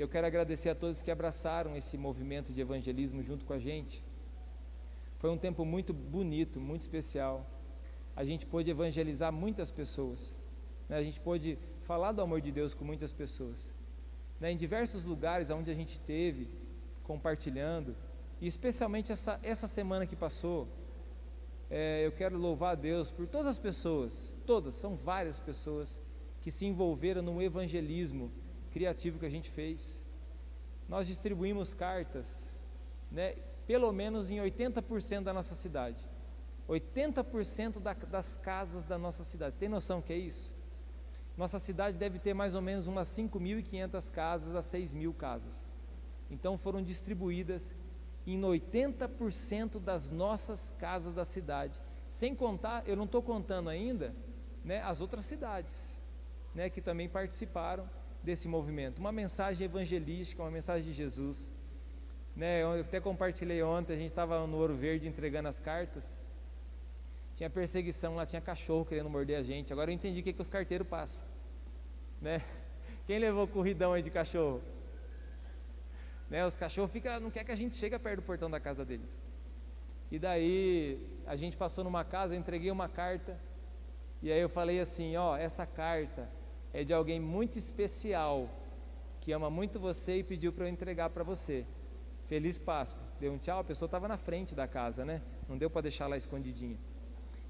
eu quero agradecer a todos que abraçaram esse movimento de evangelismo junto com a gente. Foi um tempo muito bonito, muito especial. A gente pôde evangelizar muitas pessoas. Né? A gente pôde falar do amor de Deus com muitas pessoas. Né? Em diversos lugares onde a gente teve, compartilhando, e especialmente essa, essa semana que passou, é, eu quero louvar a Deus por todas as pessoas, todas, são várias pessoas que se envolveram no evangelismo criativo que a gente fez. Nós distribuímos cartas, né, pelo menos em 80% da nossa cidade. 80% da, das casas da nossa cidade. Você tem noção que é isso? Nossa cidade deve ter mais ou menos umas 5.500 casas a 6 mil casas. Então foram distribuídas em 80% das nossas casas da cidade. Sem contar, eu não estou contando ainda né, as outras cidades né, que também participaram desse movimento. Uma mensagem evangelística, uma mensagem de Jesus. Né, eu até compartilhei ontem, a gente estava no Ouro Verde entregando as cartas. Tinha perseguição lá, tinha cachorro querendo morder a gente. Agora eu entendi o que, que os carteiros passam. Né? Quem levou corridão aí de cachorro? Né, os cachorros fica, não quer que a gente chegue perto do portão da casa deles. E daí a gente passou numa casa, eu entreguei uma carta. E aí eu falei assim, ó, essa carta é de alguém muito especial, que ama muito você e pediu para eu entregar para você. Feliz Páscoa. Deu um tchau, a pessoa estava na frente da casa, né? Não deu para deixar lá escondidinha.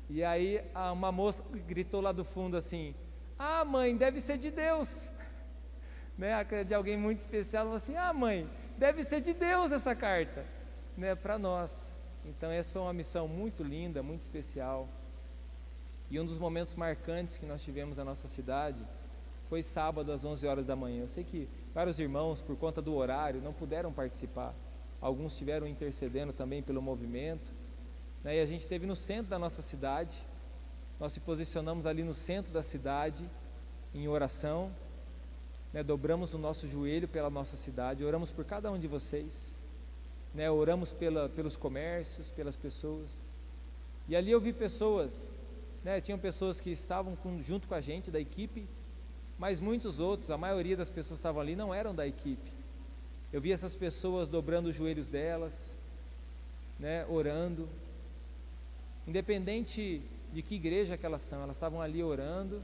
E aí uma moça gritou lá do fundo assim: Ah, mãe, deve ser de Deus. Né? De alguém muito especial, falou assim: Ah, mãe, deve ser de Deus essa carta, né? Para nós. Então essa foi uma missão muito linda, muito especial. E um dos momentos marcantes que nós tivemos na nossa cidade foi sábado às 11 horas da manhã. Eu sei que vários irmãos, por conta do horário, não puderam participar. Alguns estiveram intercedendo também pelo movimento. Né? E a gente esteve no centro da nossa cidade. Nós se posicionamos ali no centro da cidade em oração. Né? Dobramos o nosso joelho pela nossa cidade. Oramos por cada um de vocês. Né? Oramos pela, pelos comércios, pelas pessoas. E ali eu vi pessoas, né? tinham pessoas que estavam com, junto com a gente, da equipe, mas muitos outros, a maioria das pessoas que estavam ali não eram da equipe. Eu vi essas pessoas dobrando os joelhos delas, né, orando. Independente de que igreja que elas são, elas estavam ali orando,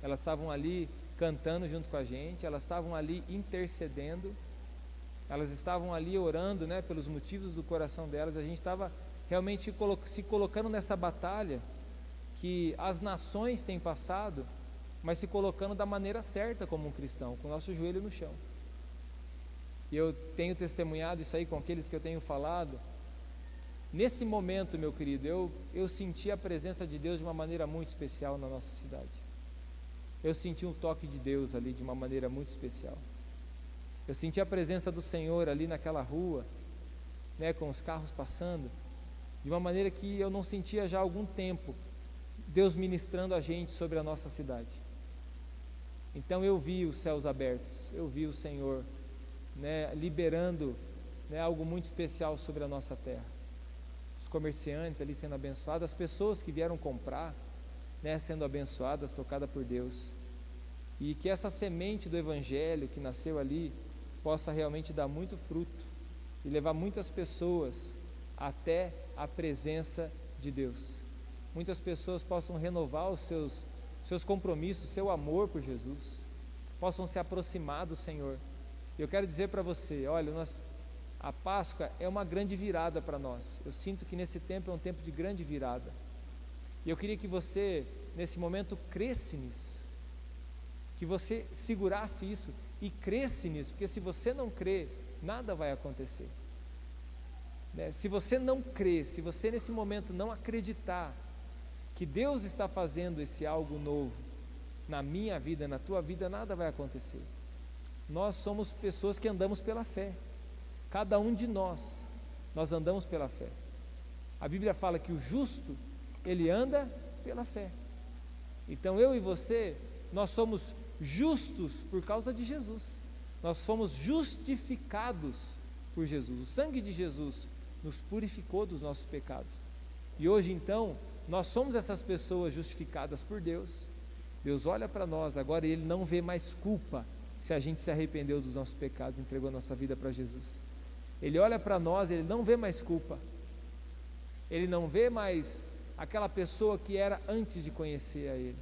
elas estavam ali cantando junto com a gente, elas estavam ali intercedendo, elas estavam ali orando, né, pelos motivos do coração delas. A gente estava realmente se colocando nessa batalha que as nações têm passado mas se colocando da maneira certa como um cristão, com o nosso joelho no chão. E eu tenho testemunhado isso aí com aqueles que eu tenho falado. Nesse momento, meu querido, eu, eu senti a presença de Deus de uma maneira muito especial na nossa cidade. Eu senti um toque de Deus ali de uma maneira muito especial. Eu senti a presença do Senhor ali naquela rua, né, com os carros passando, de uma maneira que eu não sentia já há algum tempo. Deus ministrando a gente sobre a nossa cidade. Então eu vi os céus abertos, eu vi o Senhor né, liberando né, algo muito especial sobre a nossa terra. Os comerciantes ali sendo abençoados, as pessoas que vieram comprar, né, sendo abençoadas, tocadas por Deus. E que essa semente do Evangelho que nasceu ali possa realmente dar muito fruto e levar muitas pessoas até a presença de Deus. Muitas pessoas possam renovar os seus seus compromissos, seu amor por Jesus, possam se aproximar do Senhor. Eu quero dizer para você, olha, nós, a Páscoa é uma grande virada para nós. Eu sinto que nesse tempo é um tempo de grande virada. E eu queria que você, nesse momento, cresce nisso. Que você segurasse isso e cresce nisso, porque se você não crê, nada vai acontecer. Né? Se você não crê, se você nesse momento não acreditar que Deus está fazendo esse algo novo na minha vida, na tua vida, nada vai acontecer. Nós somos pessoas que andamos pela fé. Cada um de nós, nós andamos pela fé. A Bíblia fala que o justo, ele anda pela fé. Então eu e você, nós somos justos por causa de Jesus. Nós somos justificados por Jesus. O sangue de Jesus nos purificou dos nossos pecados. E hoje então, nós somos essas pessoas justificadas por Deus. Deus olha para nós agora e Ele não vê mais culpa se a gente se arrependeu dos nossos pecados, entregou a nossa vida para Jesus. Ele olha para nós, ele não vê mais culpa. Ele não vê mais aquela pessoa que era antes de conhecer a ele.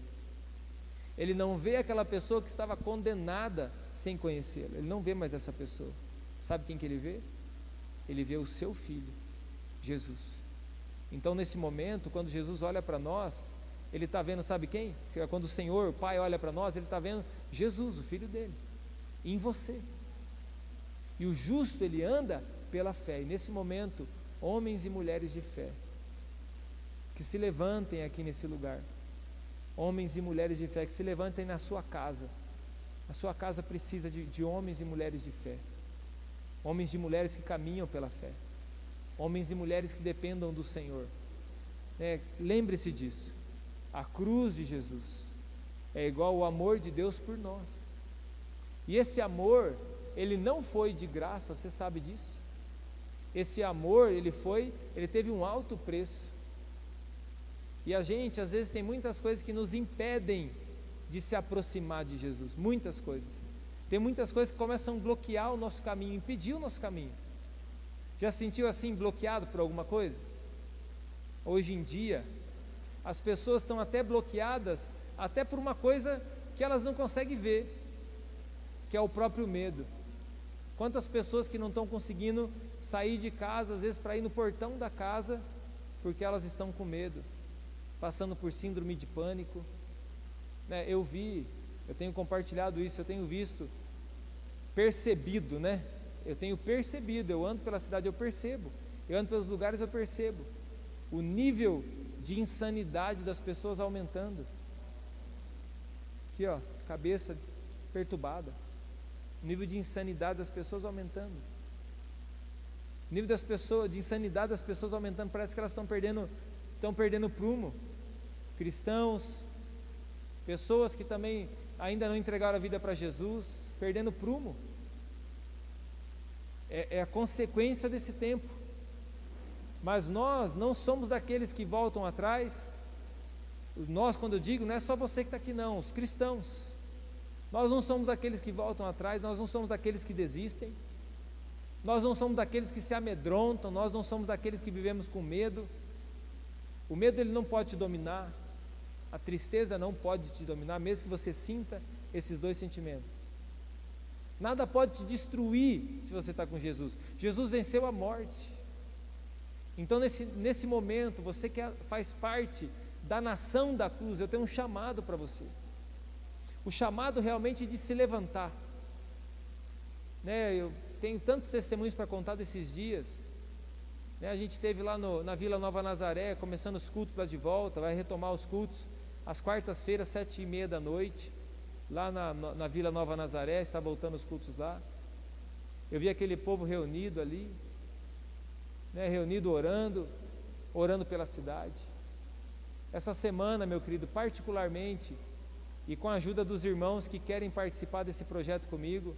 Ele não vê aquela pessoa que estava condenada sem conhecê-lo. Ele não vê mais essa pessoa. Sabe quem que ele vê? Ele vê o seu filho, Jesus. Então, nesse momento, quando Jesus olha para nós, ele está vendo, sabe quem? Quando o Senhor, o Pai, olha para nós, ele está vendo Jesus, o filho dele em você. E o justo ele anda pela fé. E nesse momento, homens e mulheres de fé que se levantem aqui nesse lugar. Homens e mulheres de fé que se levantem na sua casa. A sua casa precisa de, de homens e mulheres de fé. Homens e mulheres que caminham pela fé. Homens e mulheres que dependam do Senhor. É, Lembre-se disso. A cruz de Jesus é igual ao amor de Deus por nós. E esse amor, ele não foi de graça, você sabe disso? Esse amor, ele foi, ele teve um alto preço. E a gente, às vezes, tem muitas coisas que nos impedem de se aproximar de Jesus, muitas coisas. Tem muitas coisas que começam a bloquear o nosso caminho, impedir o nosso caminho. Já sentiu assim bloqueado por alguma coisa? Hoje em dia, as pessoas estão até bloqueadas até por uma coisa que elas não conseguem ver que é o próprio medo. Quantas pessoas que não estão conseguindo sair de casa, às vezes para ir no portão da casa, porque elas estão com medo, passando por síndrome de pânico. Né, eu vi, eu tenho compartilhado isso, eu tenho visto, percebido, né? Eu tenho percebido, eu ando pela cidade, eu percebo, eu ando pelos lugares, eu percebo o nível de insanidade das pessoas aumentando. Aqui, ó, cabeça perturbada. O nível de insanidade das pessoas aumentando. O nível das pessoas, de insanidade das pessoas aumentando. Parece que elas estão perdendo, estão perdendo prumo. Cristãos, pessoas que também ainda não entregaram a vida para Jesus, perdendo prumo. É, é a consequência desse tempo. Mas nós não somos daqueles que voltam atrás. Nós, quando eu digo, não é só você que está aqui, não, os cristãos. Nós não somos daqueles que voltam atrás, nós não somos daqueles que desistem, nós não somos daqueles que se amedrontam, nós não somos daqueles que vivemos com medo. O medo ele não pode te dominar, a tristeza não pode te dominar, mesmo que você sinta esses dois sentimentos. Nada pode te destruir se você está com Jesus. Jesus venceu a morte. Então, nesse, nesse momento, você que faz parte da nação da cruz, eu tenho um chamado para você o chamado realmente de se levantar. Né, eu tenho tantos testemunhos para contar desses dias. Né, a gente esteve lá no, na Vila Nova Nazaré, começando os cultos lá de volta, vai retomar os cultos às quartas-feiras, sete e meia da noite, lá na, na, Vila Nova Nazaré, está voltando os cultos lá. Eu vi aquele povo reunido ali, né, reunido orando, orando pela cidade. Essa semana, meu querido, particularmente, e com a ajuda dos irmãos que querem participar desse projeto comigo,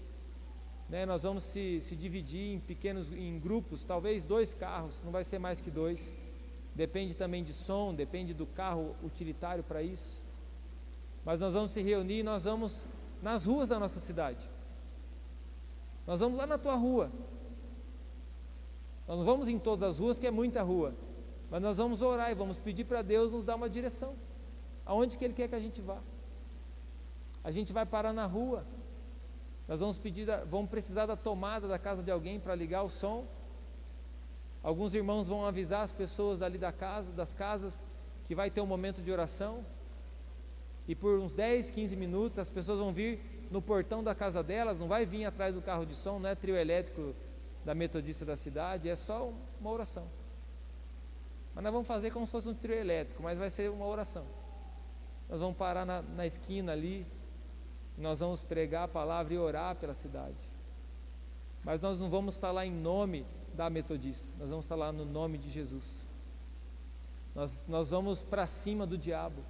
né, nós vamos se, se dividir em pequenos em grupos, talvez dois carros, não vai ser mais que dois. Depende também de som, depende do carro utilitário para isso. Mas nós vamos se reunir e nós vamos nas ruas da nossa cidade. Nós vamos lá na tua rua. Nós não vamos em todas as ruas, que é muita rua. Mas nós vamos orar e vamos pedir para Deus nos dar uma direção. Aonde que Ele quer que a gente vá a gente vai parar na rua. Nós vamos pedir, vamos precisar da tomada da casa de alguém para ligar o som. Alguns irmãos vão avisar as pessoas dali da casa, das casas, que vai ter um momento de oração. E por uns 10, 15 minutos as pessoas vão vir no portão da casa delas, não vai vir atrás do carro de som, não é trio elétrico da metodista da cidade, é só uma oração. Mas nós vamos fazer como se fosse um trio elétrico, mas vai ser uma oração. Nós vamos parar na, na esquina ali, nós vamos pregar a palavra e orar pela cidade. Mas nós não vamos estar lá em nome da metodista, nós vamos estar lá no nome de Jesus. Nós, nós vamos para cima do diabo,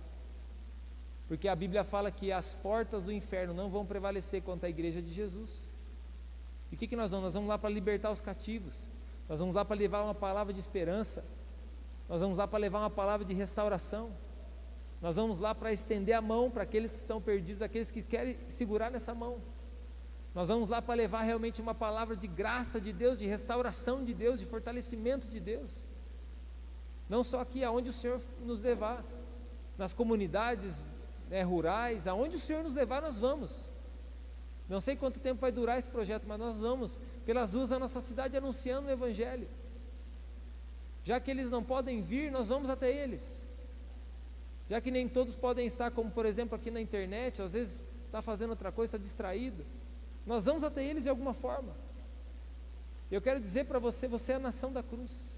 porque a Bíblia fala que as portas do inferno não vão prevalecer contra a igreja de Jesus. E o que, que nós vamos? Nós vamos lá para libertar os cativos, nós vamos lá para levar uma palavra de esperança, nós vamos lá para levar uma palavra de restauração. Nós vamos lá para estender a mão para aqueles que estão perdidos, aqueles que querem segurar nessa mão. Nós vamos lá para levar realmente uma palavra de graça de Deus, de restauração de Deus, de fortalecimento de Deus. Não só aqui, aonde o Senhor nos levar, nas comunidades né, rurais, aonde o Senhor nos levar, nós vamos. Não sei quanto tempo vai durar esse projeto, mas nós vamos pelas ruas da nossa cidade anunciando o Evangelho. Já que eles não podem vir, nós vamos até eles. Já que nem todos podem estar, como por exemplo aqui na internet, às vezes está fazendo outra coisa, está distraído. Nós vamos até eles de alguma forma. Eu quero dizer para você, você é a nação da cruz.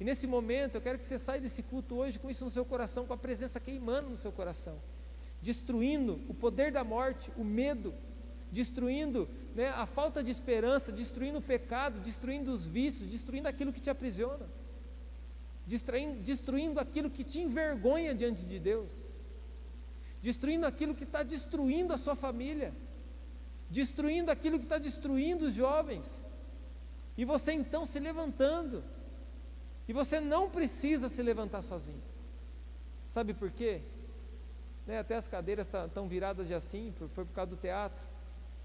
E nesse momento eu quero que você saia desse culto hoje com isso no seu coração, com a presença queimando no seu coração, destruindo o poder da morte, o medo, destruindo né, a falta de esperança, destruindo o pecado, destruindo os vícios, destruindo aquilo que te aprisiona, destruindo, destruindo aquilo que te envergonha diante de Deus, destruindo aquilo que está destruindo a sua família destruindo aquilo que está destruindo os jovens. E você então se levantando. E você não precisa se levantar sozinho. Sabe por quê? Né, até as cadeiras estão tá, viradas de assim, foi por causa do teatro.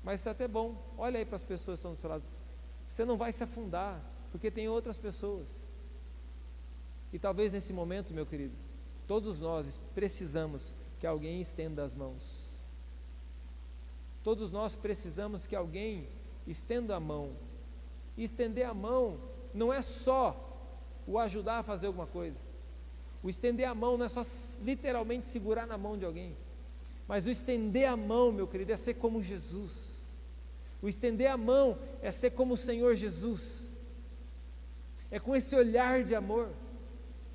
Mas isso é até bom. Olha aí para as pessoas que estão do seu lado. Você não vai se afundar, porque tem outras pessoas. E talvez nesse momento, meu querido, todos nós precisamos que alguém estenda as mãos Todos nós precisamos que alguém estenda a mão. E estender a mão não é só o ajudar a fazer alguma coisa. O estender a mão não é só literalmente segurar na mão de alguém. Mas o estender a mão, meu querido, é ser como Jesus. O estender a mão é ser como o Senhor Jesus. É com esse olhar de amor.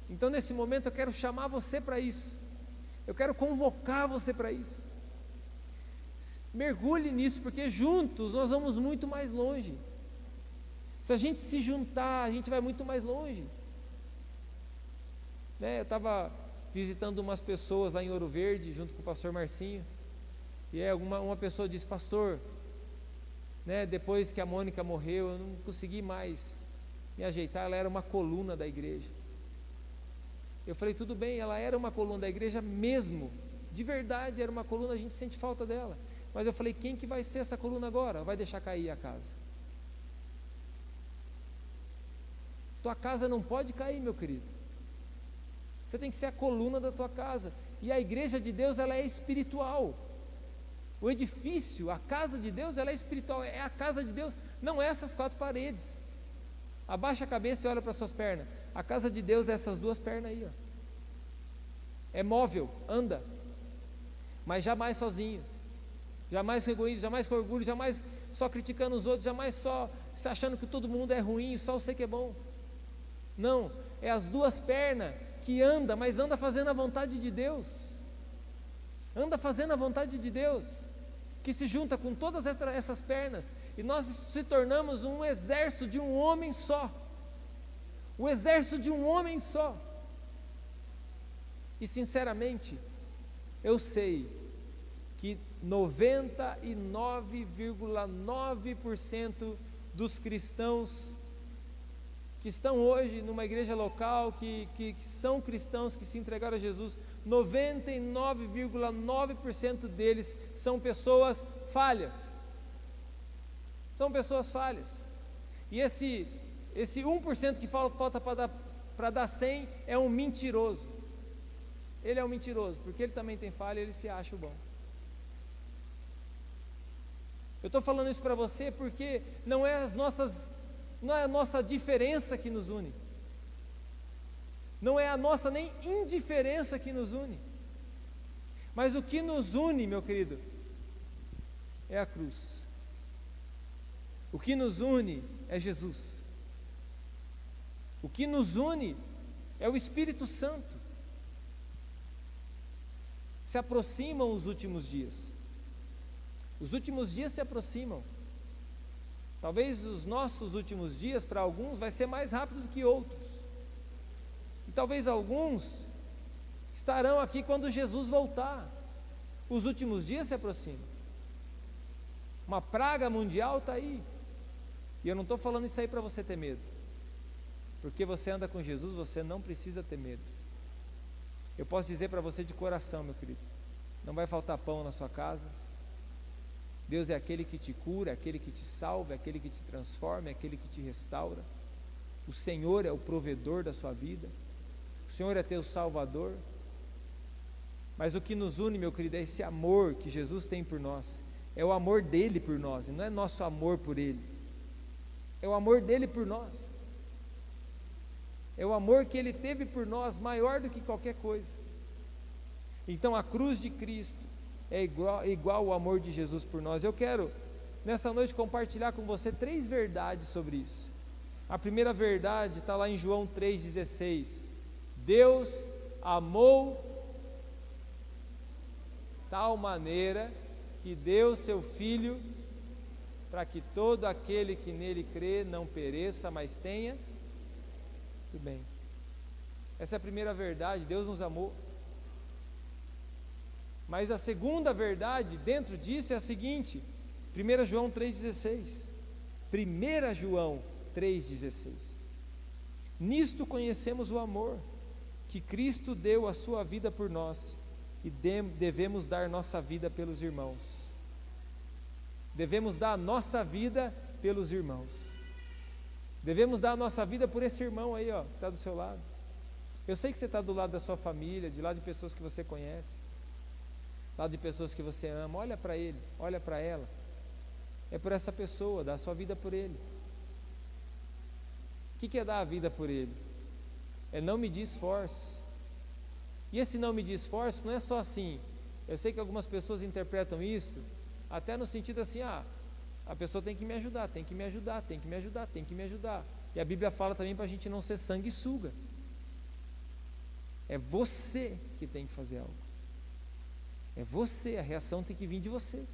Então, nesse momento, eu quero chamar você para isso. Eu quero convocar você para isso. Mergulhe nisso, porque juntos nós vamos muito mais longe. Se a gente se juntar, a gente vai muito mais longe. Né, eu estava visitando umas pessoas lá em Ouro Verde, junto com o pastor Marcinho, e uma, uma pessoa disse, pastor, né, depois que a Mônica morreu, eu não consegui mais me ajeitar, ela era uma coluna da igreja. Eu falei, tudo bem, ela era uma coluna da igreja mesmo, de verdade era uma coluna, a gente sente falta dela. Mas eu falei: quem que vai ser essa coluna agora? Vai deixar cair a casa? Tua casa não pode cair, meu querido. Você tem que ser a coluna da tua casa. E a igreja de Deus, ela é espiritual. O edifício, a casa de Deus, ela é espiritual. É a casa de Deus, não é essas quatro paredes. Abaixa a cabeça e olha para suas pernas. A casa de Deus é essas duas pernas aí. Ó. É móvel, anda, mas jamais sozinho jamais com egoísmo, jamais com orgulho, jamais só criticando os outros, jamais só se achando que todo mundo é ruim, só você que é bom. Não, é as duas pernas que anda, mas anda fazendo a vontade de Deus. Anda fazendo a vontade de Deus, que se junta com todas essas pernas, e nós se tornamos um exército de um homem só. O exército de um homem só. E sinceramente, eu sei que 99,9% dos cristãos que estão hoje numa igreja local, que, que, que, são cristãos, que se entregaram a Jesus, 99,9% deles são pessoas falhas. São pessoas falhas. E esse, esse 1% que falta para dar, dar 100 é um mentiroso. Ele é um mentiroso, porque ele também tem falha e ele se acha o bom. Eu estou falando isso para você porque não é as nossas, não é a nossa diferença que nos une. Não é a nossa nem indiferença que nos une. Mas o que nos une, meu querido, é a cruz. O que nos une é Jesus. O que nos une é o Espírito Santo. Se aproximam os últimos dias. Os últimos dias se aproximam. Talvez os nossos últimos dias, para alguns, vai ser mais rápido do que outros. E talvez alguns estarão aqui quando Jesus voltar. Os últimos dias se aproximam. Uma praga mundial está aí. E eu não estou falando isso aí para você ter medo. Porque você anda com Jesus, você não precisa ter medo. Eu posso dizer para você de coração, meu querido: não vai faltar pão na sua casa, Deus é aquele que te cura, aquele que te salva, aquele que te transforma, aquele que te restaura. O Senhor é o provedor da sua vida. O Senhor é teu salvador. Mas o que nos une, meu querido, é esse amor que Jesus tem por nós. É o amor dele por nós, não é nosso amor por ele. É o amor dele por nós. É o amor que ele teve por nós maior do que qualquer coisa. Então a cruz de Cristo é igual, igual ao amor de Jesus por nós. Eu quero nessa noite compartilhar com você três verdades sobre isso. A primeira verdade está lá em João 3,16. Deus amou tal maneira que deu seu Filho para que todo aquele que nele crê não pereça, mas tenha. Tudo bem. Essa é a primeira verdade, Deus nos amou. Mas a segunda verdade dentro disso é a seguinte: 1 João 3,16. 1 João 3,16. Nisto conhecemos o amor, que Cristo deu a sua vida por nós, e devemos dar nossa vida pelos irmãos devemos dar a nossa vida pelos irmãos. Devemos dar a nossa vida por esse irmão aí, ó, que está do seu lado. Eu sei que você está do lado da sua família, de lado de pessoas que você conhece, lado de pessoas que você ama. Olha para ele, olha para ela. É por essa pessoa, dá a sua vida por ele. O que, que é dar a vida por ele? É não medir esforço. E esse não medir esforço não é só assim. Eu sei que algumas pessoas interpretam isso até no sentido assim, ah, a pessoa tem que me ajudar, tem que me ajudar, tem que me ajudar, tem que me ajudar. E a Bíblia fala também para a gente não ser sanguessuga. É você que tem que fazer algo. É você, a reação tem que vir de você.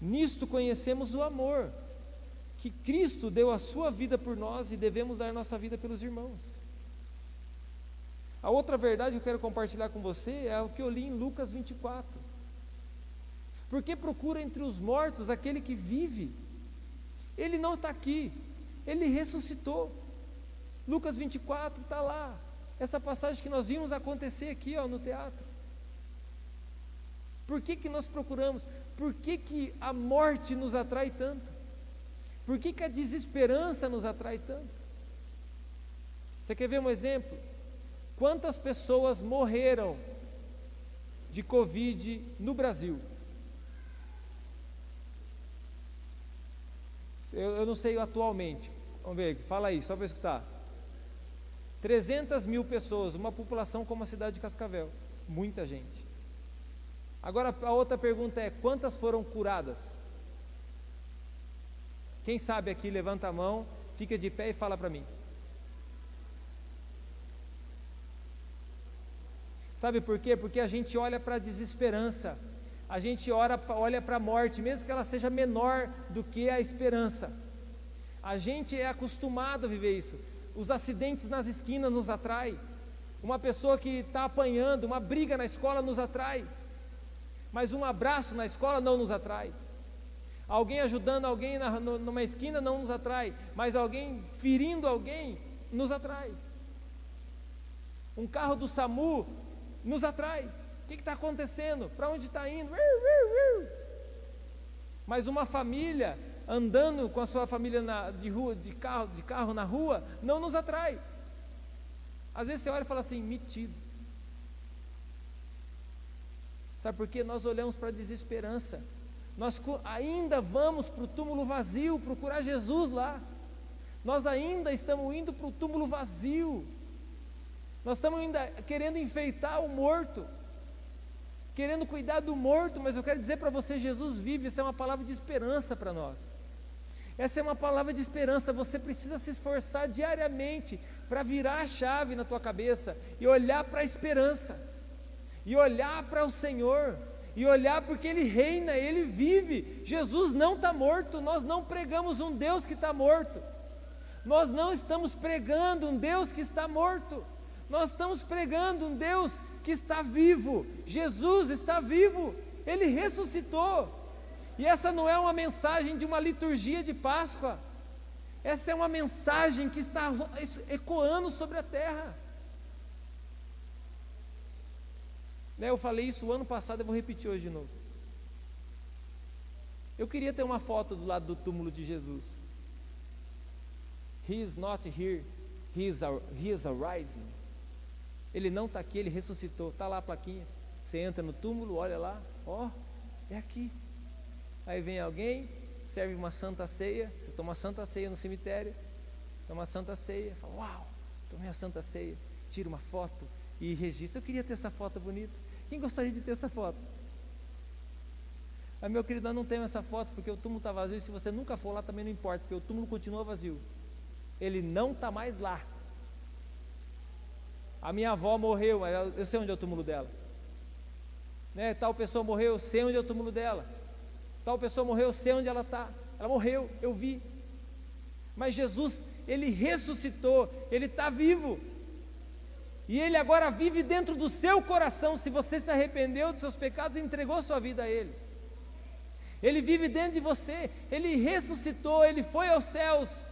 Nisto conhecemos o amor, que Cristo deu a sua vida por nós e devemos dar nossa vida pelos irmãos. A outra verdade que eu quero compartilhar com você é o que eu li em Lucas 24. Porque procura entre os mortos aquele que vive. Ele não está aqui, ele ressuscitou. Lucas 24 está lá. Essa passagem que nós vimos acontecer aqui ó, no teatro. Por que, que nós procuramos? Por que, que a morte nos atrai tanto? Por que, que a desesperança nos atrai tanto? Você quer ver um exemplo? Quantas pessoas morreram de Covid no Brasil? Eu, eu não sei atualmente. Vamos ver, fala aí, só para escutar. 300 mil pessoas, uma população como a cidade de Cascavel. Muita gente. Agora a outra pergunta é: quantas foram curadas? Quem sabe aqui, levanta a mão, fica de pé e fala para mim. Sabe por quê? Porque a gente olha para a desesperança a gente ora, olha para a morte, mesmo que ela seja menor do que a esperança. A gente é acostumado a viver isso. Os acidentes nas esquinas nos atraem. Uma pessoa que está apanhando, uma briga na escola nos atrai. Mas um abraço na escola não nos atrai. Alguém ajudando alguém na, numa esquina não nos atrai. Mas alguém ferindo alguém nos atrai. Um carro do SAMU nos atrai. O que está acontecendo? Para onde está indo? Mas uma família andando com a sua família na, de, rua, de, carro, de carro na rua não nos atrai. Às vezes você olha e fala assim, metido. Sabe por quê? Nós olhamos para a desesperança. Nós ainda vamos para o túmulo vazio procurar Jesus lá. Nós ainda estamos indo para o túmulo vazio. Nós estamos ainda querendo enfeitar o morto querendo cuidar do morto, mas eu quero dizer para você: Jesus vive, isso é uma palavra de esperança para nós. Essa é uma palavra de esperança, você precisa se esforçar diariamente para virar a chave na tua cabeça e olhar para a esperança, e olhar para o Senhor, e olhar porque Ele reina, Ele vive. Jesus não está morto, nós não pregamos um Deus que está morto, nós não estamos pregando um Deus que está morto, nós estamos pregando um Deus que está vivo. Jesus está vivo. Ele ressuscitou. E essa não é uma mensagem de uma liturgia de Páscoa. Essa é uma mensagem que está ecoando sobre a terra. Né, eu falei isso ano passado, eu vou repetir hoje de novo. Eu queria ter uma foto do lado do túmulo de Jesus. He is not here, he is, a, he is arising. Ele não está aqui, ele ressuscitou. Está lá a plaquinha. Você entra no túmulo, olha lá, ó, é aqui. Aí vem alguém, serve uma santa ceia. Vocês tomam uma santa ceia no cemitério, toma santa ceia, fala, uau, tomei a santa ceia, tira uma foto e registra. Eu queria ter essa foto bonita. Quem gostaria de ter essa foto? Mas meu querido, nós não temos essa foto porque o túmulo está vazio e se você nunca for lá também não importa, porque o túmulo continua vazio. Ele não está mais lá. A minha avó morreu, mas eu sei onde é o túmulo dela. Né? Tal pessoa morreu, eu sei onde é o túmulo dela. Tal pessoa morreu, eu sei onde ela está. Ela morreu, eu vi. Mas Jesus, ele ressuscitou, ele está vivo. E ele agora vive dentro do seu coração. Se você se arrependeu dos seus pecados e entregou sua vida a ele. Ele vive dentro de você, ele ressuscitou, ele foi aos céus.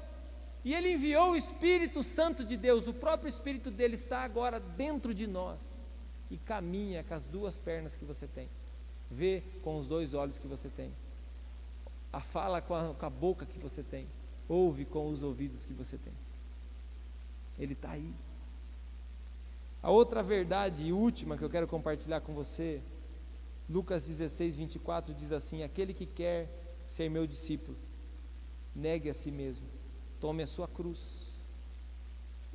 E ele enviou o Espírito Santo de Deus, o próprio Espírito dele está agora dentro de nós e caminha com as duas pernas que você tem, vê com os dois olhos que você tem, a fala com a, com a boca que você tem, ouve com os ouvidos que você tem. Ele está aí. A outra verdade e última que eu quero compartilhar com você, Lucas 16, 24 diz assim: Aquele que quer ser meu discípulo, negue a si mesmo Tome a sua cruz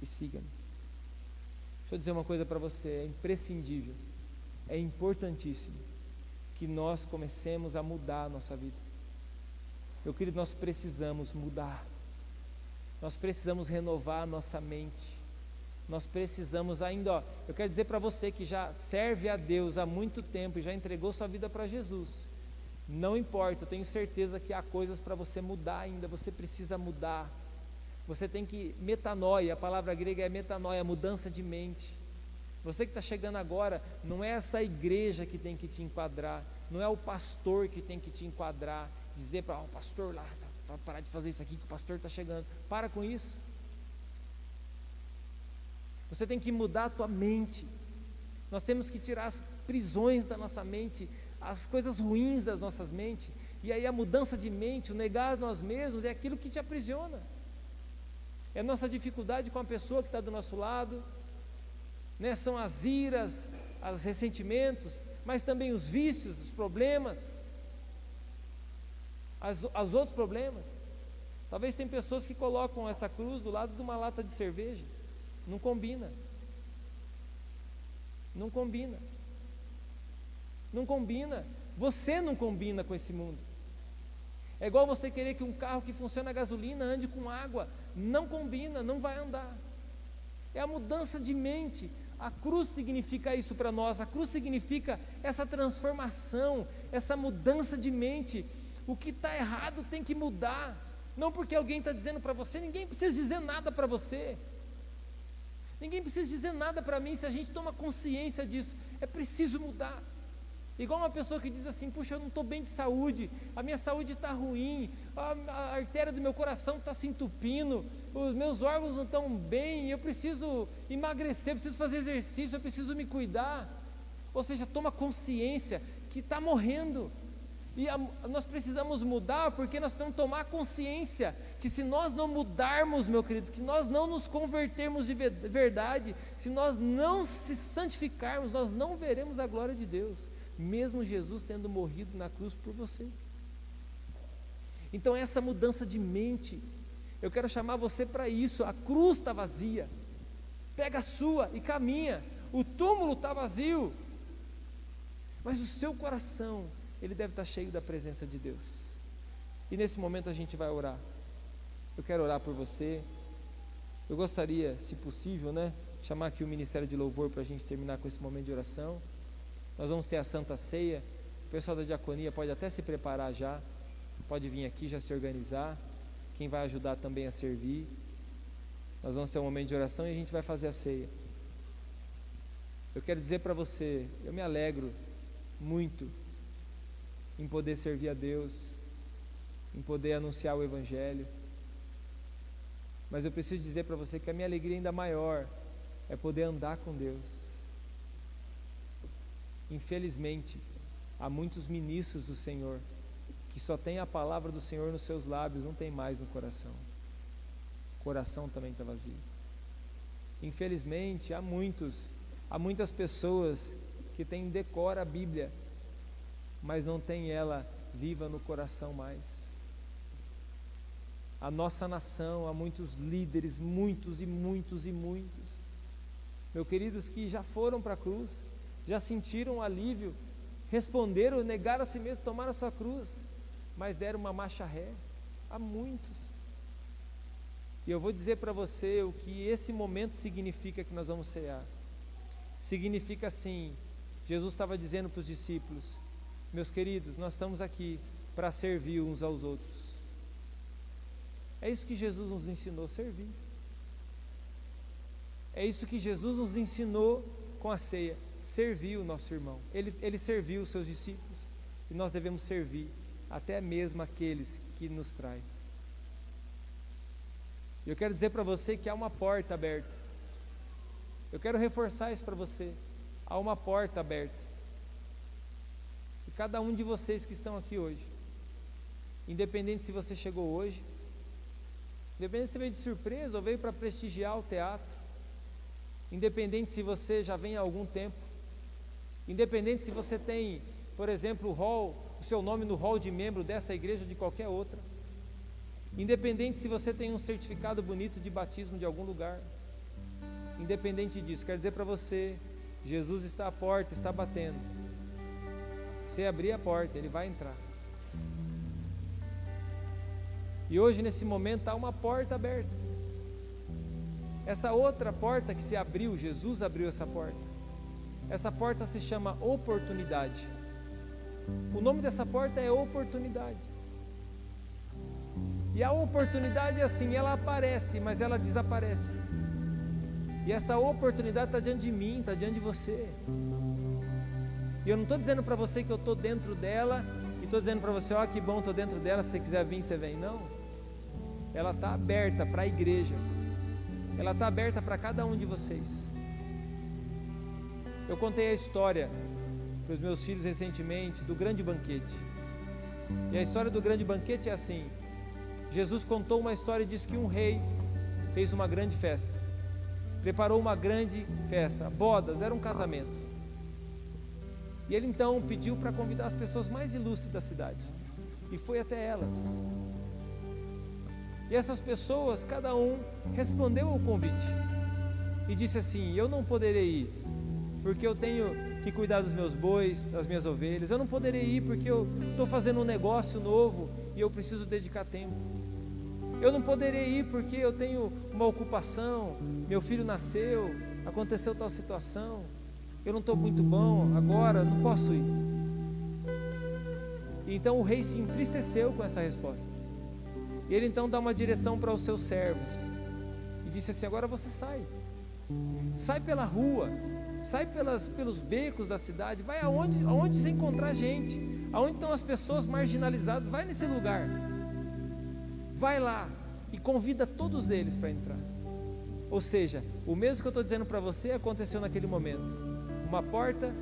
e siga-me. Deixa eu dizer uma coisa para você: é imprescindível, é importantíssimo que nós comecemos a mudar a nossa vida. Meu querido, nós precisamos mudar, nós precisamos renovar a nossa mente, nós precisamos ainda, ó, eu quero dizer para você que já serve a Deus há muito tempo e já entregou sua vida para Jesus. Não importa, eu tenho certeza que há coisas para você mudar ainda, você precisa mudar. Você tem que, metanoia, a palavra grega é metanoia, mudança de mente. Você que está chegando agora, não é essa igreja que tem que te enquadrar, não é o pastor que tem que te enquadrar, dizer para oh, o pastor lá, tá, parar de fazer isso aqui que o pastor está chegando. Para com isso. Você tem que mudar a tua mente. Nós temos que tirar as prisões da nossa mente, as coisas ruins das nossas mentes. E aí a mudança de mente, o negar nós mesmos, é aquilo que te aprisiona é a nossa dificuldade com a pessoa que está do nosso lado, né? são as iras, os ressentimentos, mas também os vícios, os problemas, as, os outros problemas. Talvez tem pessoas que colocam essa cruz do lado de uma lata de cerveja. Não combina. Não combina. Não combina. Você não combina com esse mundo. É igual você querer que um carro que funciona a gasolina ande com água. Não combina, não vai andar. É a mudança de mente. A cruz significa isso para nós. A cruz significa essa transformação, essa mudança de mente. O que está errado tem que mudar. Não porque alguém está dizendo para você, ninguém precisa dizer nada para você. Ninguém precisa dizer nada para mim se a gente toma consciência disso. É preciso mudar. Igual uma pessoa que diz assim: Puxa, eu não estou bem de saúde, a minha saúde está ruim, a, a, artéria do meu coração está se entupindo, os meus órgãos não estão bem, eu preciso emagrecer, preciso fazer exercício, eu preciso me cuidar. Ou seja, toma consciência que está morrendo. E a, nós precisamos mudar porque nós precisamos tomar consciência que se nós não mudarmos, meus queridos, que nós não nos convertermos de verdade, se nós não se santificarmos, nós não veremos a glória de Deus mesmo Jesus tendo morrido na cruz por você. Então, essa mudança de mente, eu quero chamar você para isso. A cruz está vazia, pega a sua e caminha. O túmulo está vazio, mas o seu coração, ele deve estar cheio da presença de Deus. E nesse momento a gente vai orar. Eu quero orar por você. Eu gostaria, se possível, né, chamar aqui o Ministério de Louvor para a gente terminar com esse momento de oração. Nós vamos ter a Santa Ceia. O pessoal da diaconia pode até se preparar já. Pode vir aqui já se organizar. Quem vai ajudar também a servir. Nós vamos ter um momento de oração e a gente vai fazer a ceia. Eu quero dizer para você, eu me alegro muito em poder servir a Deus, em poder anunciar o Evangelho. Mas eu preciso dizer para você que a minha alegria ainda maior é poder andar com Deus Infelizmente, há muitos ministros do Senhor que só tem a palavra do Senhor nos seus lábios, não tem mais no coração. O coração também está vazio. Infelizmente, há muitos, há muitas pessoas que têm decora a Bíblia, mas não tem ela viva no coração mais. A nossa nação, há muitos líderes, muitos e muitos e muitos, meus queridos, que já foram para a cruz, já sentiram alívio, responderam, negaram a si mesmos, tomaram a sua cruz, mas deram uma marcha ré. Há muitos. E eu vou dizer para você o que esse momento significa que nós vamos cear. Significa assim: Jesus estava dizendo para os discípulos, meus queridos, nós estamos aqui para servir uns aos outros. É isso que Jesus nos ensinou, servir. É isso que Jesus nos ensinou com a ceia, servir o nosso irmão. Ele, ele serviu os seus discípulos e nós devemos servir até mesmo aqueles que nos traem. Eu quero dizer para você que há uma porta aberta. Eu quero reforçar isso para você. Há uma porta aberta. Cada um de vocês que estão aqui hoje, independente se você chegou hoje, independente se veio de surpresa ou veio para prestigiar o teatro, independente se você já vem há algum tempo, independente se você tem, por exemplo, o hall, o seu nome no hall de membro dessa igreja ou de qualquer outra, independente se você tem um certificado bonito de batismo de algum lugar, independente disso, quero dizer para você, Jesus está à porta, está batendo. Você abrir a porta, ele vai entrar. E hoje, nesse momento, há uma porta aberta. Essa outra porta que se abriu, Jesus abriu essa porta. Essa porta se chama oportunidade. O nome dessa porta é oportunidade. E a oportunidade é assim, ela aparece, mas ela desaparece. E essa oportunidade está diante de mim, está diante de você. E eu não estou dizendo para você que eu estou dentro dela e estou dizendo para você, ó, oh, que bom, estou dentro dela, se você quiser vir, você vem. Não. Ela está aberta para a igreja. Ela está aberta para cada um de vocês. Eu contei a história para os meus filhos recentemente do grande banquete. E a história do grande banquete é assim: Jesus contou uma história e disse que um rei fez uma grande festa, preparou uma grande festa, bodas, era um casamento. E ele então pediu para convidar as pessoas mais ilustres da cidade. E foi até elas. E essas pessoas, cada um respondeu ao convite. E disse assim: Eu não poderei ir, porque eu tenho que cuidar dos meus bois, das minhas ovelhas. Eu não poderei ir porque eu estou fazendo um negócio novo e eu preciso dedicar tempo. Eu não poderei ir porque eu tenho uma ocupação, meu filho nasceu, aconteceu tal situação eu não estou muito bom agora, não posso ir. Então o rei se entristeceu com essa resposta. Ele então dá uma direção para os seus servos e disse assim: Agora você sai, sai pela rua, sai pelas, pelos becos da cidade, vai aonde, aonde você encontrar gente, aonde estão as pessoas marginalizadas, vai nesse lugar, vai lá e convida todos eles para entrar. Ou seja, o mesmo que eu estou dizendo para você aconteceu naquele momento uma porta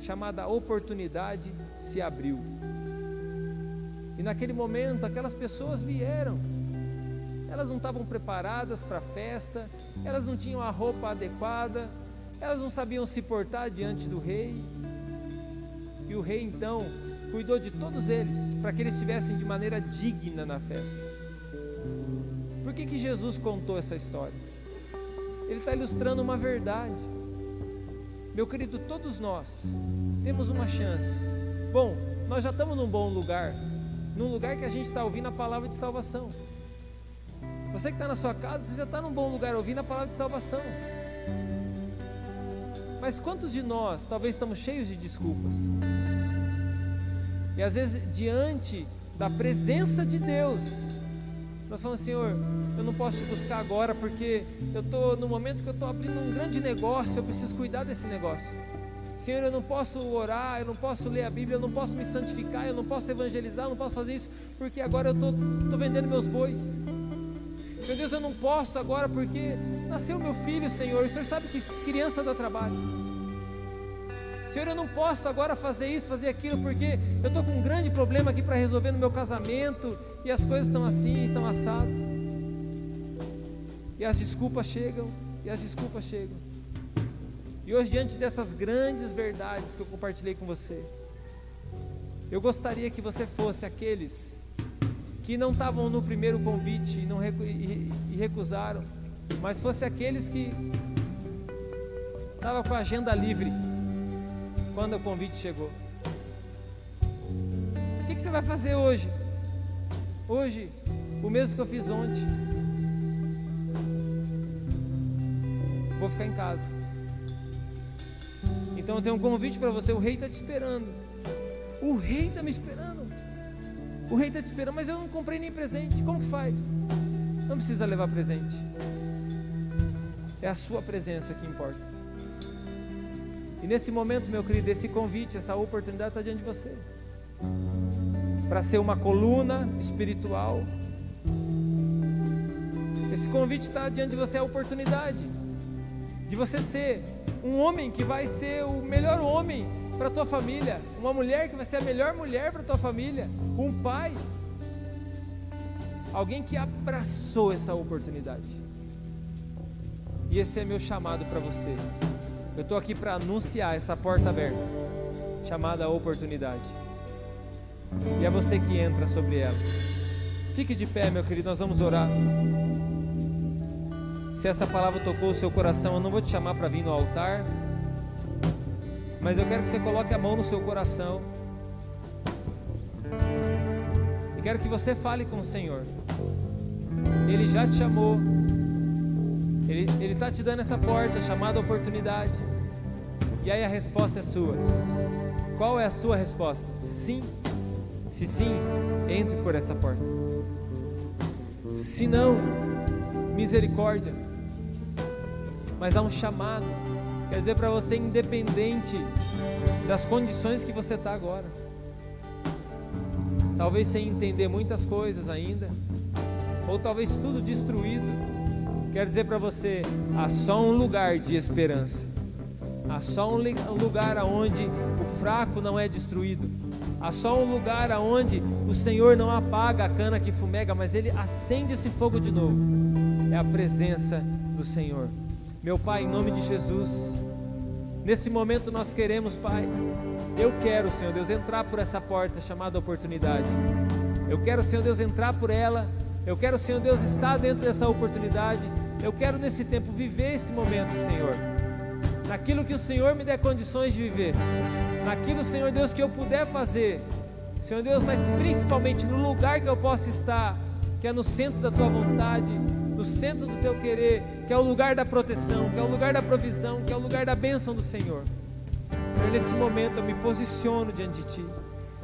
chamada oportunidade se abriu. E naquele momento aquelas pessoas vieram. Elas não estavam preparadas para a festa, elas não tinham a roupa adequada, elas não sabiam se portar diante do rei. E o rei então cuidou de todos eles para que eles estivessem de maneira digna na festa. Por que, que Jesus contou essa história? Ele está ilustrando uma verdade. Meu querido, todos nós temos uma chance. Bom, nós já estamos num bom lugar, num lugar que a gente está ouvindo a palavra de salvação. Você que está na sua casa, você já está num bom lugar ouvindo a palavra de salvação. Mas quantos de nós talvez estamos cheios de desculpas? E às vezes, diante da presença de Deus, nós falamos, Senhor, eu não posso te buscar agora porque eu estou no momento que eu estou abrindo um grande negócio, eu preciso cuidar desse negócio. Senhor, eu não posso orar, eu não posso ler a Bíblia, eu não posso me santificar, eu não posso evangelizar, eu não posso fazer isso porque agora eu estou vendendo meus bois. Meu Deus, eu não posso agora porque nasceu meu filho, Senhor, o Senhor sabe que criança dá trabalho. Senhor, eu não posso agora fazer isso, fazer aquilo, porque eu estou com um grande problema aqui para resolver no meu casamento e as coisas estão assim, estão assadas. E as desculpas chegam, e as desculpas chegam. E hoje, diante dessas grandes verdades que eu compartilhei com você, eu gostaria que você fosse aqueles que não estavam no primeiro convite e, não, e, e recusaram, mas fosse aqueles que estavam com a agenda livre quando o convite chegou. O que, que você vai fazer hoje? Hoje, o mesmo que eu fiz ontem. Vou ficar em casa. Então eu tenho um convite para você. O rei está te esperando. O rei está me esperando. O rei está te esperando, mas eu não comprei nem presente. Como que faz? Não precisa levar presente. É a sua presença que importa. E nesse momento, meu querido, esse convite, essa oportunidade está diante de você. Para ser uma coluna espiritual. Esse convite está diante de você, a oportunidade de você ser um homem que vai ser o melhor homem para tua família, uma mulher que vai ser a melhor mulher para a tua família, um pai, alguém que abraçou essa oportunidade. E esse é meu chamado para você. Eu estou aqui para anunciar essa porta aberta, chamada oportunidade. E é você que entra sobre ela. Fique de pé, meu querido, nós vamos orar. Se essa palavra tocou o seu coração, eu não vou te chamar para vir no altar, mas eu quero que você coloque a mão no seu coração. E quero que você fale com o Senhor. Ele já te chamou. Ele está te dando essa porta chamada oportunidade. E aí a resposta é sua. Qual é a sua resposta? Sim. Se sim, entre por essa porta. Se não, misericórdia. Mas há um chamado. Quer dizer para você, independente das condições que você está agora. Talvez sem entender muitas coisas ainda. Ou talvez tudo destruído Quero dizer para você: há só um lugar de esperança. Há só um lugar aonde o fraco não é destruído. Há só um lugar aonde o Senhor não apaga a cana que fumega, mas ele acende esse fogo de novo. É a presença do Senhor. Meu Pai, em nome de Jesus, nesse momento nós queremos, Pai, eu quero, Senhor Deus, entrar por essa porta chamada oportunidade. Eu quero, Senhor Deus, entrar por ela. Eu quero, Senhor Deus, estar dentro dessa oportunidade eu quero nesse tempo viver esse momento, Senhor. Naquilo que o Senhor me der condições de viver. Naquilo, Senhor Deus, que eu puder fazer. Senhor Deus, mas principalmente no lugar que eu possa estar, que é no centro da tua vontade, no centro do teu querer, que é o lugar da proteção, que é o lugar da provisão, que é o lugar da bênção do Senhor. Senhor, nesse momento eu me posiciono diante de ti.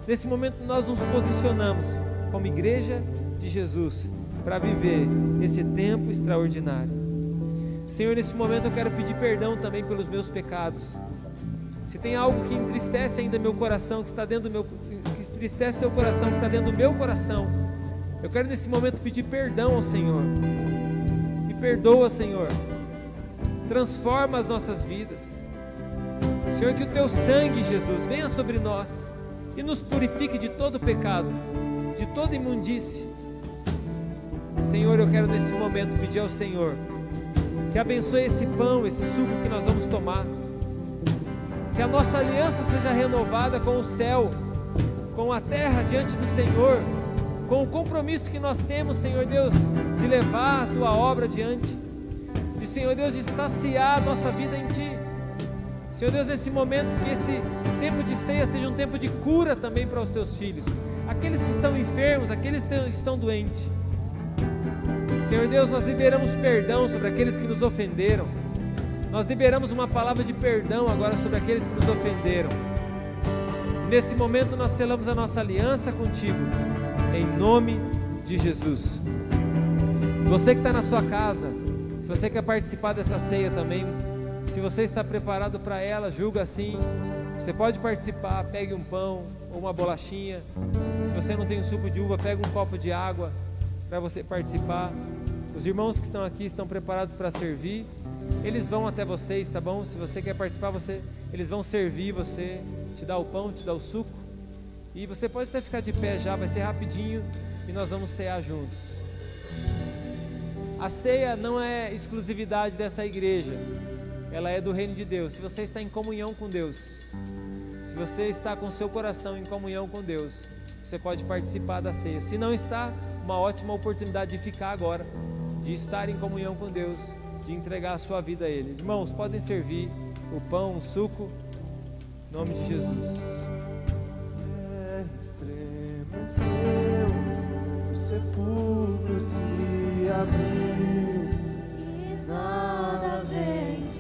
Nesse momento nós nos posicionamos como igreja de Jesus para viver esse tempo extraordinário. Senhor, nesse momento eu quero pedir perdão também pelos meus pecados. Se tem algo que entristece ainda meu coração, que está dentro do meu, que entristece teu coração, que está dentro do meu coração, eu quero nesse momento pedir perdão ao Senhor. Me perdoa, Senhor. Transforma as nossas vidas. Senhor, que o teu sangue, Jesus, venha sobre nós e nos purifique de todo pecado, de toda imundície Senhor, eu quero nesse momento pedir ao Senhor que abençoe esse pão, esse suco que nós vamos tomar. Que a nossa aliança seja renovada com o céu, com a terra diante do Senhor, com o compromisso que nós temos, Senhor Deus, de levar a tua obra diante, de Senhor Deus, de saciar a nossa vida em Ti. Senhor Deus, nesse momento, que esse tempo de ceia seja um tempo de cura também para os teus filhos, aqueles que estão enfermos, aqueles que estão doentes. Senhor Deus, nós liberamos perdão sobre aqueles que nos ofenderam. Nós liberamos uma palavra de perdão agora sobre aqueles que nos ofenderam. Nesse momento nós selamos a nossa aliança contigo, em nome de Jesus. Você que está na sua casa, se você quer participar dessa ceia também, se você está preparado para ela, julga assim. Você pode participar, pegue um pão ou uma bolachinha. Se você não tem um suco de uva, pega um copo de água para você participar. Os irmãos que estão aqui estão preparados para servir. Eles vão até vocês, tá bom? Se você quer participar, você, eles vão servir você, te dar o pão, te dar o suco. E você pode até ficar de pé já, vai ser rapidinho e nós vamos cear juntos. A ceia não é exclusividade dessa igreja, ela é do reino de Deus. Se você está em comunhão com Deus, se você está com seu coração em comunhão com Deus, você pode participar da ceia. Se não está, uma ótima oportunidade de ficar agora, de estar em comunhão com Deus, de entregar a sua vida a Ele. Irmãos, podem servir o pão, o suco, em nome de Jesus. O sepulcro se abriu E nada vencerá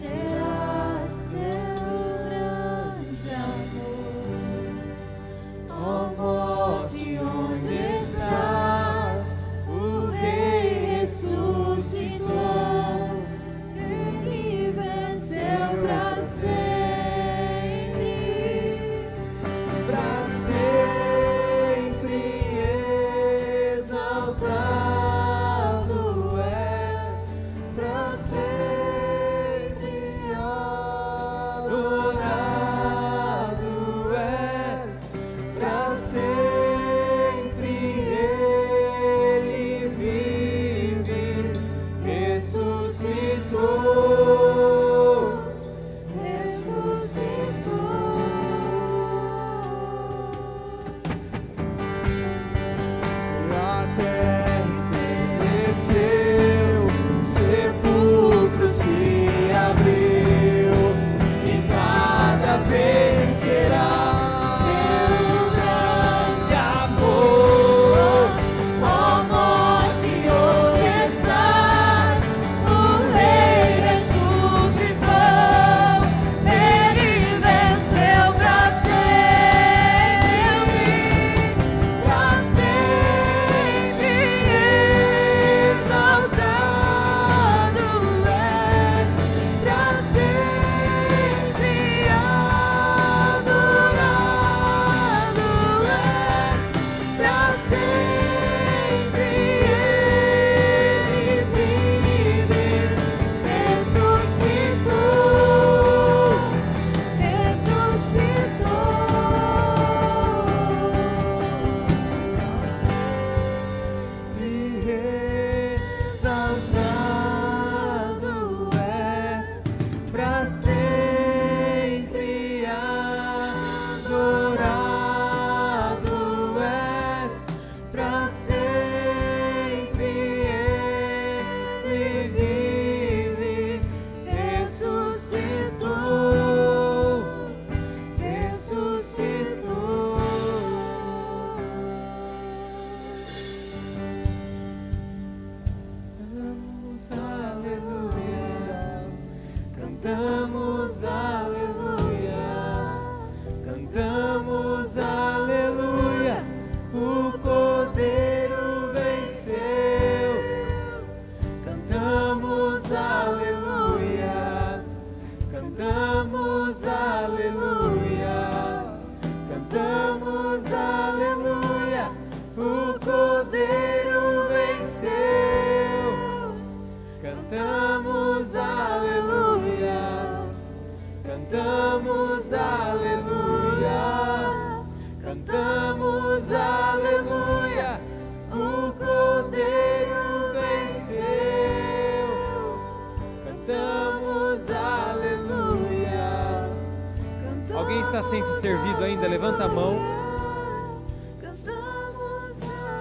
está sem ser servido ainda? Levanta a mão.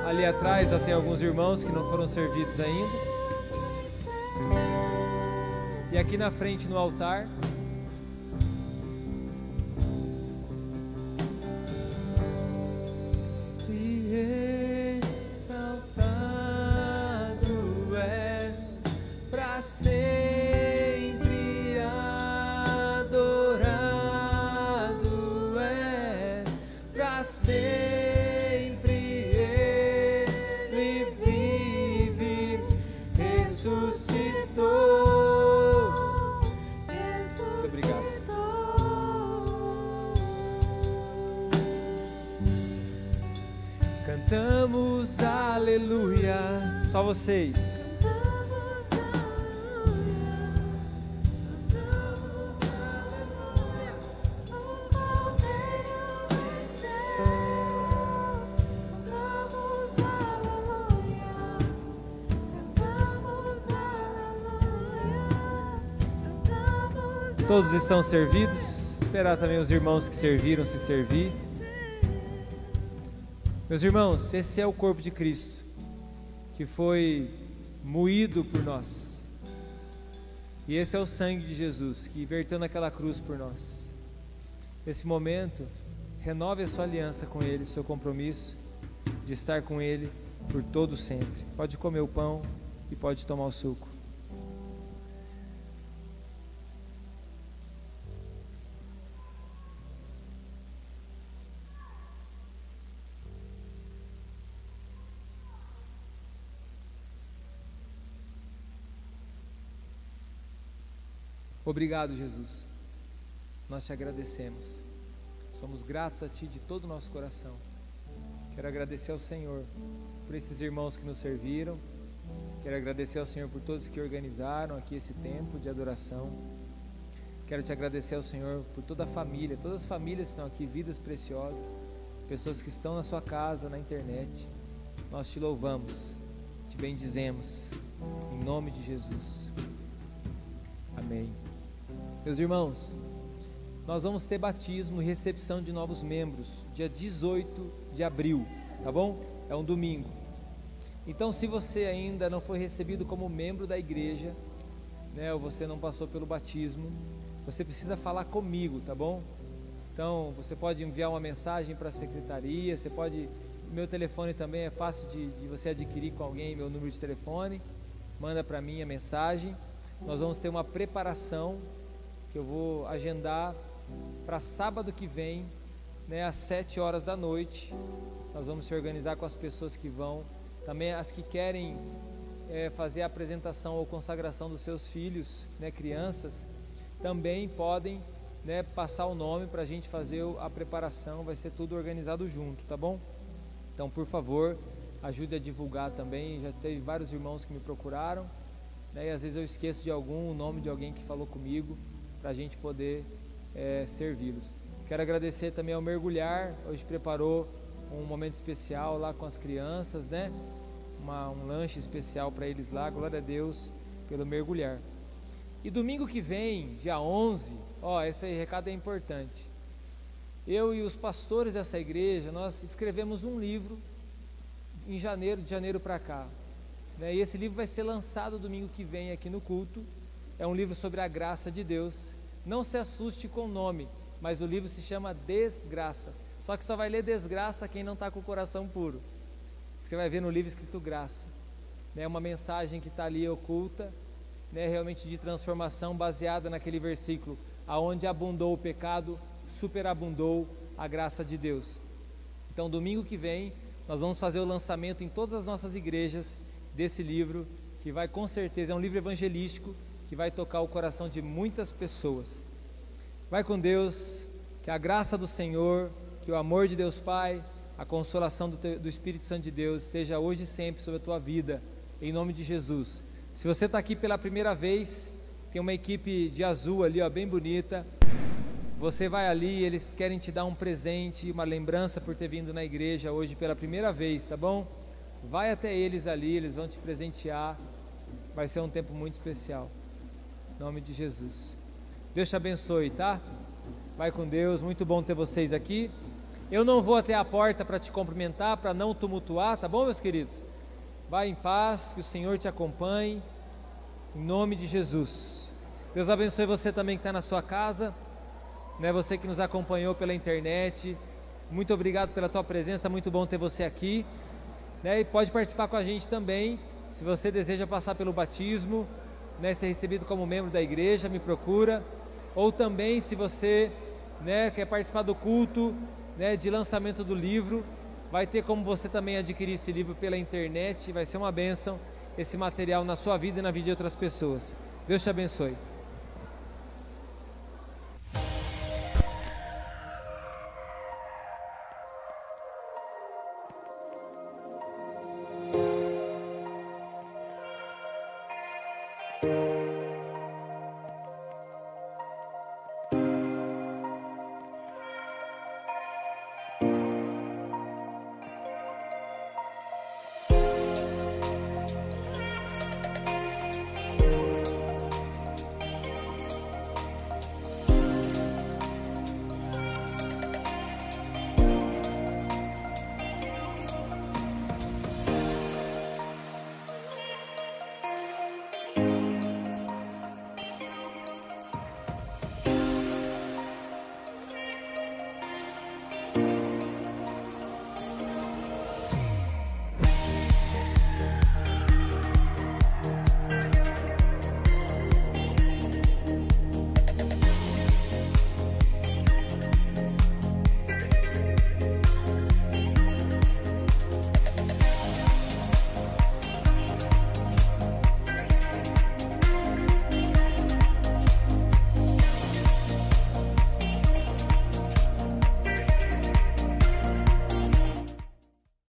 Ali atrás já tem alguns irmãos que não foram servidos ainda. E aqui na frente no altar. Todos estão servidos. Esperar também os irmãos que serviram se servir. Meus irmãos, esse é o corpo de Cristo, que foi moído por nós. E esse é o sangue de Jesus, que verteu naquela cruz por nós. Nesse momento, renove a sua aliança com Ele, o seu compromisso de estar com Ele por todo sempre. Pode comer o pão e pode tomar o suco. Obrigado, Jesus. Nós te agradecemos. Somos gratos a Ti de todo o nosso coração. Quero agradecer ao Senhor por esses irmãos que nos serviram. Quero agradecer ao Senhor por todos que organizaram aqui esse tempo de adoração. Quero te agradecer ao Senhor por toda a família, todas as famílias que estão aqui, vidas preciosas, pessoas que estão na sua casa, na internet. Nós te louvamos, te bendizemos, em nome de Jesus. Amém. Meus irmãos, nós vamos ter batismo e recepção de novos membros, dia 18 de abril, tá bom? É um domingo. Então, se você ainda não foi recebido como membro da igreja, né, ou você não passou pelo batismo, você precisa falar comigo, tá bom? Então, você pode enviar uma mensagem para a secretaria, você pode. Meu telefone também é fácil de, de você adquirir com alguém, meu número de telefone. Manda para mim a mensagem. Nós vamos ter uma preparação que eu vou agendar para sábado que vem, né, às 7 horas da noite. Nós vamos se organizar com as pessoas que vão, também as que querem é, fazer a apresentação ou consagração dos seus filhos, né, crianças, também podem né, passar o nome para a gente fazer a preparação, vai ser tudo organizado junto, tá bom? Então, por favor, ajude a divulgar também. Já teve vários irmãos que me procuraram, né, e às vezes eu esqueço de algum, o nome de alguém que falou comigo para a gente poder é, servi-los. Quero agradecer também ao Mergulhar, hoje preparou um momento especial lá com as crianças, né? Uma, um lanche especial para eles lá, glória a Deus pelo Mergulhar. E domingo que vem, dia 11, ó, esse recado é importante. Eu e os pastores dessa igreja, nós escrevemos um livro em janeiro, de janeiro para cá. Né? E esse livro vai ser lançado domingo que vem aqui no culto é um livro sobre a graça de Deus. Não se assuste com o nome, mas o livro se chama Desgraça. Só que só vai ler desgraça quem não está com o coração puro. Você vai ver no livro escrito graça. É uma mensagem que está ali oculta, né, realmente de transformação, baseada naquele versículo: aonde abundou o pecado, superabundou a graça de Deus. Então, domingo que vem, nós vamos fazer o lançamento em todas as nossas igrejas desse livro, que vai com certeza, é um livro evangelístico, que vai tocar o coração de muitas pessoas. Vai com Deus, que a graça do Senhor, que o amor de Deus Pai, a consolação do, teu, do Espírito Santo de Deus esteja hoje e sempre sobre a tua vida, em nome de Jesus. Se você está aqui pela primeira vez, tem uma equipe de azul ali, ó, bem bonita. Você vai ali, eles querem te dar um presente, uma lembrança por ter vindo na igreja hoje pela primeira vez, tá bom? Vai até eles ali, eles vão te presentear. Vai ser um tempo muito especial. Em nome de Jesus. Deus te abençoe, tá? Vai com Deus, muito bom ter vocês aqui. Eu não vou até a porta para te cumprimentar, para não tumultuar, tá bom, meus queridos? Vai em paz, que o Senhor te acompanhe, em nome de Jesus. Deus abençoe você também que está na sua casa, né? Você que nos acompanhou pela internet. Muito obrigado pela tua presença, muito bom ter você aqui. Né? E pode participar com a gente também, se você deseja passar pelo batismo né, ser recebido como membro da igreja, me procura. Ou também, se você né, quer participar do culto né, de lançamento do livro, vai ter como você também adquirir esse livro pela internet. Vai ser uma bênção esse material na sua vida e na vida de outras pessoas. Deus te abençoe.